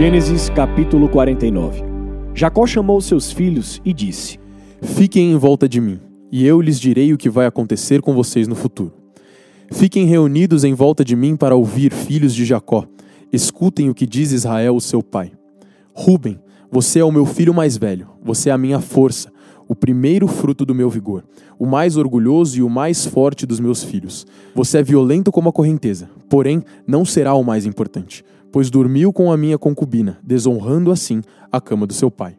Gênesis capítulo 49 Jacó chamou seus filhos e disse: Fiquem em volta de mim, e eu lhes direi o que vai acontecer com vocês no futuro. Fiquem reunidos em volta de mim para ouvir, filhos de Jacó. Escutem o que diz Israel, o seu pai. Ruben, você é o meu filho mais velho, você é a minha força, o primeiro fruto do meu vigor, o mais orgulhoso e o mais forte dos meus filhos. Você é violento como a correnteza, porém não será o mais importante pois dormiu com a minha concubina, desonrando assim a cama do seu pai.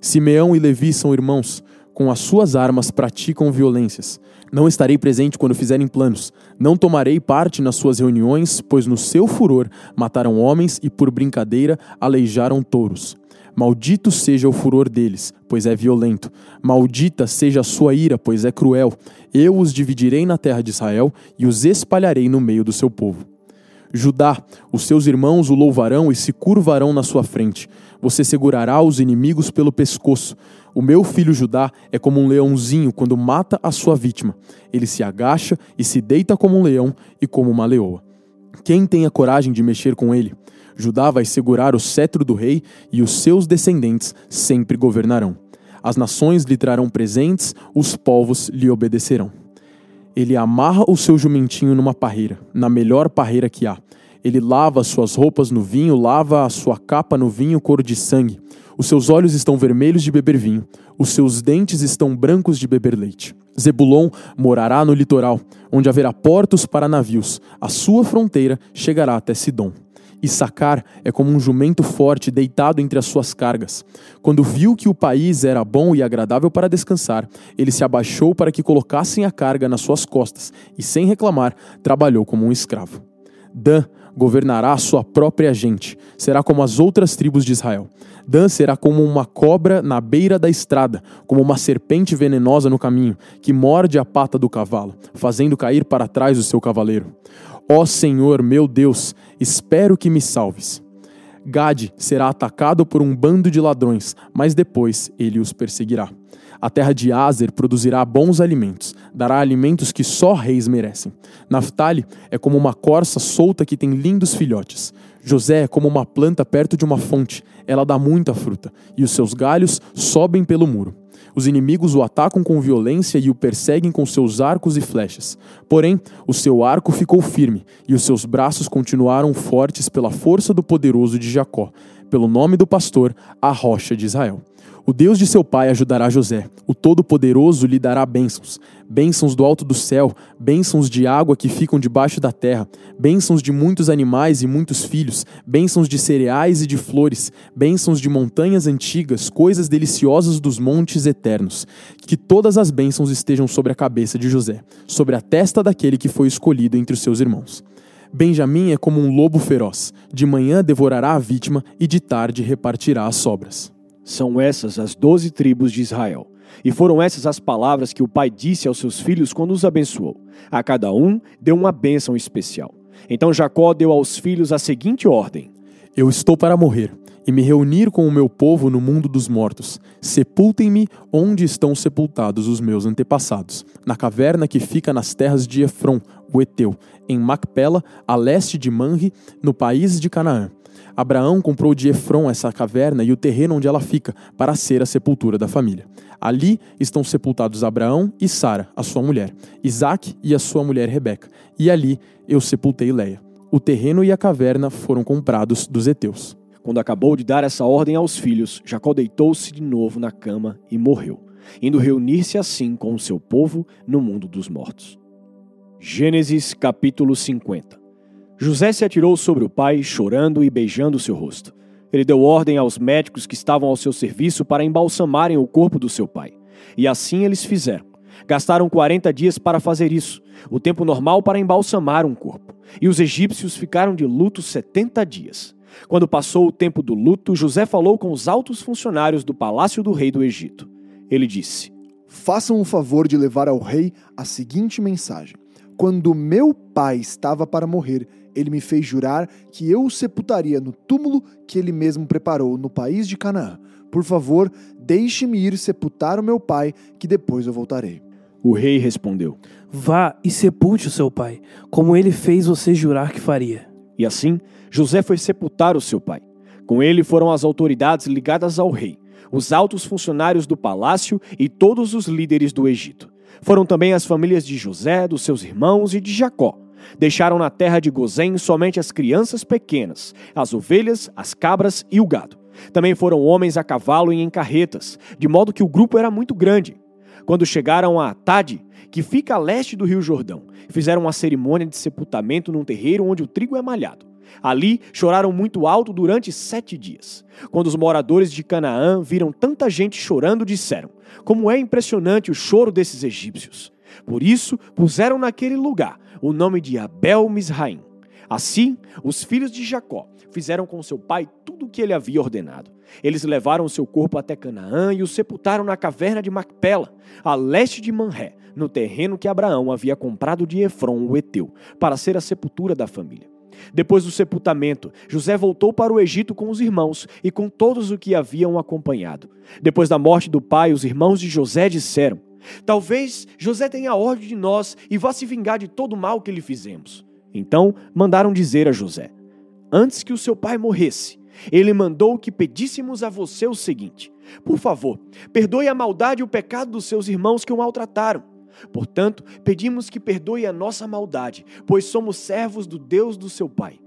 Simeão e Levi são irmãos, com as suas armas praticam violências. Não estarei presente quando fizerem planos, não tomarei parte nas suas reuniões, pois no seu furor mataram homens e por brincadeira aleijaram touros. Maldito seja o furor deles, pois é violento. Maldita seja a sua ira, pois é cruel. Eu os dividirei na terra de Israel e os espalharei no meio do seu povo. Judá, os seus irmãos o louvarão e se curvarão na sua frente. Você segurará os inimigos pelo pescoço. O meu filho Judá é como um leãozinho quando mata a sua vítima. Ele se agacha e se deita como um leão e como uma leoa. Quem tem a coragem de mexer com ele? Judá vai segurar o cetro do rei e os seus descendentes sempre governarão. As nações lhe trarão presentes, os povos lhe obedecerão. Ele amarra o seu jumentinho numa parreira, na melhor parreira que há. Ele lava as suas roupas no vinho, lava a sua capa no vinho cor de sangue. Os seus olhos estão vermelhos de beber vinho, os seus dentes estão brancos de beber leite. Zebulon morará no litoral, onde haverá portos para navios. A sua fronteira chegará até Sidom. Issacar é como um jumento forte deitado entre as suas cargas. Quando viu que o país era bom e agradável para descansar, ele se abaixou para que colocassem a carga nas suas costas e, sem reclamar, trabalhou como um escravo. Dan governará a sua própria gente, será como as outras tribos de Israel. Dan será como uma cobra na beira da estrada, como uma serpente venenosa no caminho, que morde a pata do cavalo, fazendo cair para trás o seu cavaleiro. Ó Senhor, meu Deus, espero que me salves. Gade será atacado por um bando de ladrões, mas depois ele os perseguirá. A terra de Azer produzirá bons alimentos, dará alimentos que só reis merecem. Naphtali é como uma corça solta que tem lindos filhotes. José é como uma planta perto de uma fonte, ela dá muita fruta, e os seus galhos sobem pelo muro. Os inimigos o atacam com violência e o perseguem com seus arcos e flechas. Porém, o seu arco ficou firme e os seus braços continuaram fortes pela força do poderoso de Jacó, pelo nome do pastor, a rocha de Israel. O Deus de seu pai ajudará José. O Todo-Poderoso lhe dará bênçãos. Bênçãos do alto do céu, bênçãos de água que ficam debaixo da terra, bênçãos de muitos animais e muitos filhos, bênçãos de cereais e de flores, bênçãos de montanhas antigas, coisas deliciosas dos montes eternos. Que todas as bênçãos estejam sobre a cabeça de José, sobre a testa daquele que foi escolhido entre os seus irmãos. Benjamim é como um lobo feroz. De manhã devorará a vítima e de tarde repartirá as sobras. São essas as doze tribos de Israel. E foram essas as palavras que o pai disse aos seus filhos quando os abençoou. A cada um deu uma bênção especial. Então Jacó deu aos filhos a seguinte ordem: Eu estou para morrer e me reunir com o meu povo no mundo dos mortos. Sepultem-me onde estão sepultados os meus antepassados, na caverna que fica nas terras de Efron, o Eteu, em Macpela, a leste de Manre, no país de Canaã. Abraão comprou de Efron essa caverna e o terreno onde ela fica, para ser a sepultura da família. Ali estão sepultados Abraão e Sara, a sua mulher, Isaac e a sua mulher Rebeca. E ali eu sepultei Leia. O terreno e a caverna foram comprados dos heteus. Quando acabou de dar essa ordem aos filhos, Jacó deitou-se de novo na cama e morreu, indo reunir-se assim com o seu povo no mundo dos mortos. Gênesis capítulo 50 José se atirou sobre o pai, chorando e beijando seu rosto. Ele deu ordem aos médicos que estavam ao seu serviço para embalsamarem o corpo do seu pai. E assim eles fizeram. Gastaram 40 dias para fazer isso, o tempo normal para embalsamar um corpo. E os egípcios ficaram de luto 70 dias. Quando passou o tempo do luto, José falou com os altos funcionários do palácio do rei do Egito. Ele disse: Façam o favor de levar ao rei a seguinte mensagem: Quando meu pai estava para morrer, ele me fez jurar que eu o sepultaria no túmulo que ele mesmo preparou no país de Canaã. Por favor, deixe-me ir sepultar o meu pai, que depois eu voltarei. O rei respondeu: Vá e sepulte o seu pai, como ele fez você jurar que faria. E assim, José foi sepultar o seu pai. Com ele foram as autoridades ligadas ao rei, os altos funcionários do palácio e todos os líderes do Egito. Foram também as famílias de José, dos seus irmãos e de Jacó. Deixaram na terra de Gozém somente as crianças pequenas, as ovelhas, as cabras e o gado. Também foram homens a cavalo e em carretas, de modo que o grupo era muito grande. Quando chegaram a Atade, que fica a leste do rio Jordão, fizeram uma cerimônia de sepultamento num terreiro onde o trigo é malhado. Ali choraram muito alto durante sete dias. Quando os moradores de Canaã viram tanta gente chorando, disseram: Como é impressionante o choro desses egípcios! Por isso puseram naquele lugar o nome de Abel Misraim. Assim, os filhos de Jacó fizeram com seu pai tudo o que ele havia ordenado. Eles levaram seu corpo até Canaã e o sepultaram na caverna de Macpela, a leste de Manré, no terreno que Abraão havia comprado de Efron, o Eteu, para ser a sepultura da família. Depois do sepultamento, José voltou para o Egito com os irmãos e com todos os que haviam acompanhado. Depois da morte do pai, os irmãos de José disseram: Talvez José tenha ordem de nós e vá se vingar de todo o mal que lhe fizemos. Então mandaram dizer a José: Antes que o seu pai morresse, ele mandou que pedíssemos a você o seguinte: Por favor, perdoe a maldade e o pecado dos seus irmãos que o maltrataram. Portanto, pedimos que perdoe a nossa maldade, pois somos servos do Deus do seu pai.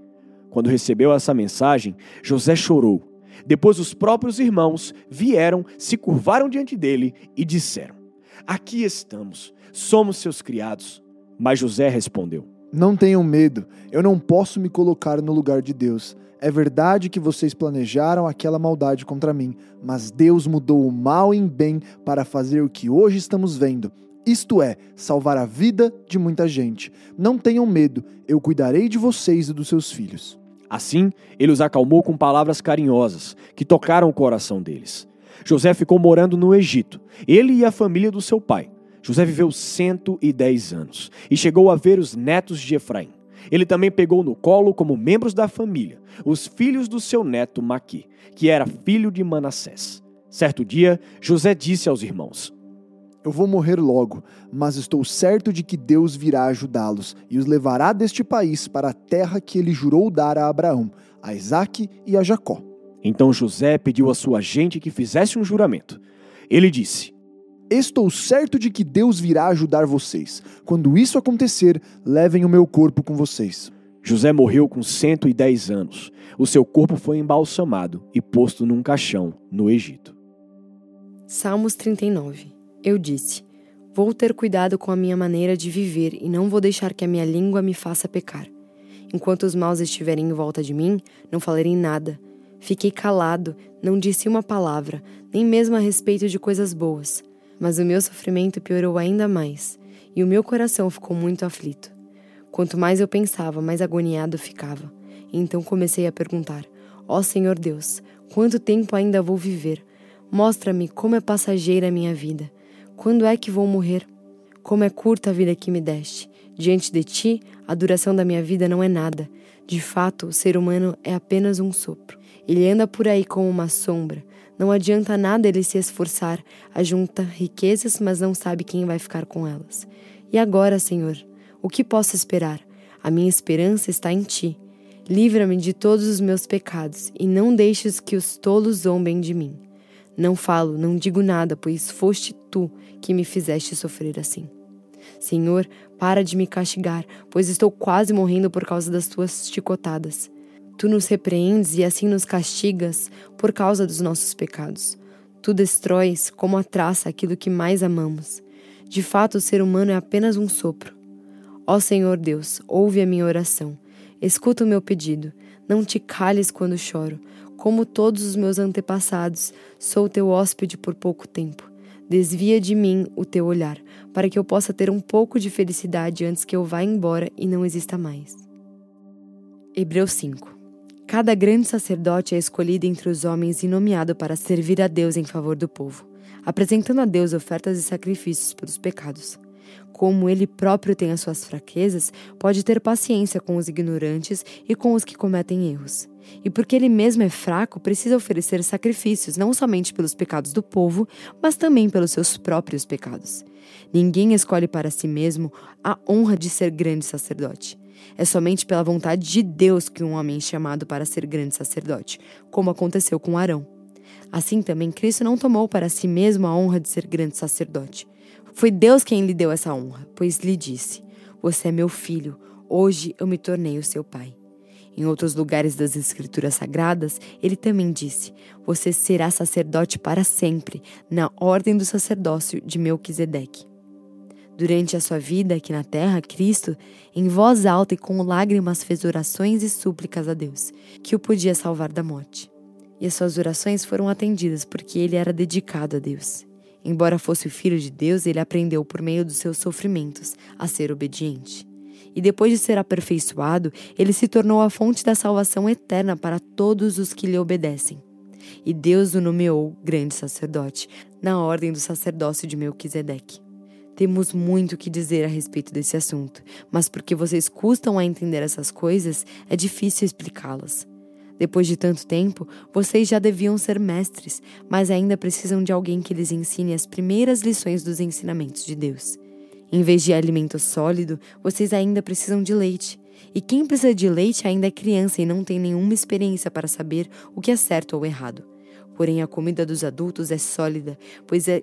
Quando recebeu essa mensagem, José chorou. Depois os próprios irmãos vieram, se curvaram diante dele e disseram: Aqui estamos, somos seus criados. Mas José respondeu: Não tenham medo, eu não posso me colocar no lugar de Deus. É verdade que vocês planejaram aquela maldade contra mim, mas Deus mudou o mal em bem para fazer o que hoje estamos vendo isto é, salvar a vida de muita gente. Não tenham medo, eu cuidarei de vocês e dos seus filhos. Assim, ele os acalmou com palavras carinhosas, que tocaram o coração deles. José ficou morando no Egito, ele e a família do seu pai. José viveu 110 anos e chegou a ver os netos de Efraim. Ele também pegou no colo, como membros da família, os filhos do seu neto Maqui, que era filho de Manassés. Certo dia, José disse aos irmãos: eu vou morrer logo, mas estou certo de que Deus virá ajudá-los e os levará deste país para a terra que ele jurou dar a Abraão, a Isaque e a Jacó. Então José pediu à sua gente que fizesse um juramento. Ele disse: Estou certo de que Deus virá ajudar vocês. Quando isso acontecer, levem o meu corpo com vocês. José morreu com 110 anos. O seu corpo foi embalsamado e posto num caixão no Egito. Salmos 39 eu disse: Vou ter cuidado com a minha maneira de viver e não vou deixar que a minha língua me faça pecar. Enquanto os maus estiverem em volta de mim, não falarei nada. Fiquei calado, não disse uma palavra, nem mesmo a respeito de coisas boas. Mas o meu sofrimento piorou ainda mais, e o meu coração ficou muito aflito. Quanto mais eu pensava, mais agoniado ficava. então comecei a perguntar: Ó oh, Senhor Deus, quanto tempo ainda vou viver? Mostra-me como é passageira a minha vida. Quando é que vou morrer? Como é curta a vida que me deste. Diante de ti, a duração da minha vida não é nada. De fato, o ser humano é apenas um sopro. Ele anda por aí como uma sombra. Não adianta nada ele se esforçar, ajunta riquezas, mas não sabe quem vai ficar com elas. E agora, Senhor, o que posso esperar? A minha esperança está em ti. Livra-me de todos os meus pecados e não deixes que os tolos zombem de mim. Não falo, não digo nada, pois foste tu que me fizeste sofrer assim. Senhor, para de me castigar, pois estou quase morrendo por causa das tuas chicotadas. Tu nos repreendes e assim nos castigas por causa dos nossos pecados. Tu destróis como a traça aquilo que mais amamos. De fato, o ser humano é apenas um sopro. Ó Senhor Deus, ouve a minha oração. Escuta o meu pedido. Não te cales quando choro, como todos os meus antepassados, sou teu hóspede por pouco tempo. Desvia de mim o teu olhar, para que eu possa ter um pouco de felicidade antes que eu vá embora e não exista mais. Hebreus 5 Cada grande sacerdote é escolhido entre os homens e nomeado para servir a Deus em favor do povo, apresentando a Deus ofertas e sacrifícios pelos pecados. Como ele próprio tem as suas fraquezas, pode ter paciência com os ignorantes e com os que cometem erros. E porque ele mesmo é fraco, precisa oferecer sacrifícios não somente pelos pecados do povo, mas também pelos seus próprios pecados. Ninguém escolhe para si mesmo a honra de ser grande sacerdote. É somente pela vontade de Deus que um homem é chamado para ser grande sacerdote, como aconteceu com Arão. Assim também Cristo não tomou para si mesmo a honra de ser grande sacerdote. Foi Deus quem lhe deu essa honra, pois lhe disse: Você é meu filho, hoje eu me tornei o seu pai. Em outros lugares das Escrituras Sagradas, ele também disse: Você será sacerdote para sempre, na ordem do sacerdócio de Melquisedeque. Durante a sua vida aqui na terra, Cristo, em voz alta e com lágrimas, fez orações e súplicas a Deus, que o podia salvar da morte. E as suas orações foram atendidas porque ele era dedicado a Deus. Embora fosse o filho de Deus, ele aprendeu por meio dos seus sofrimentos a ser obediente. E depois de ser aperfeiçoado, ele se tornou a fonte da salvação eterna para todos os que lhe obedecem. E Deus o nomeou grande sacerdote, na ordem do sacerdócio de Melquisedeque. Temos muito que dizer a respeito desse assunto, mas porque vocês custam a entender essas coisas, é difícil explicá-las. Depois de tanto tempo, vocês já deviam ser mestres, mas ainda precisam de alguém que lhes ensine as primeiras lições dos ensinamentos de Deus. Em vez de alimento sólido, vocês ainda precisam de leite. E quem precisa de leite ainda é criança e não tem nenhuma experiência para saber o que é certo ou errado. Porém, a comida dos adultos é sólida, pois é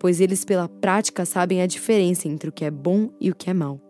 pois eles pela prática sabem a diferença entre o que é bom e o que é mal.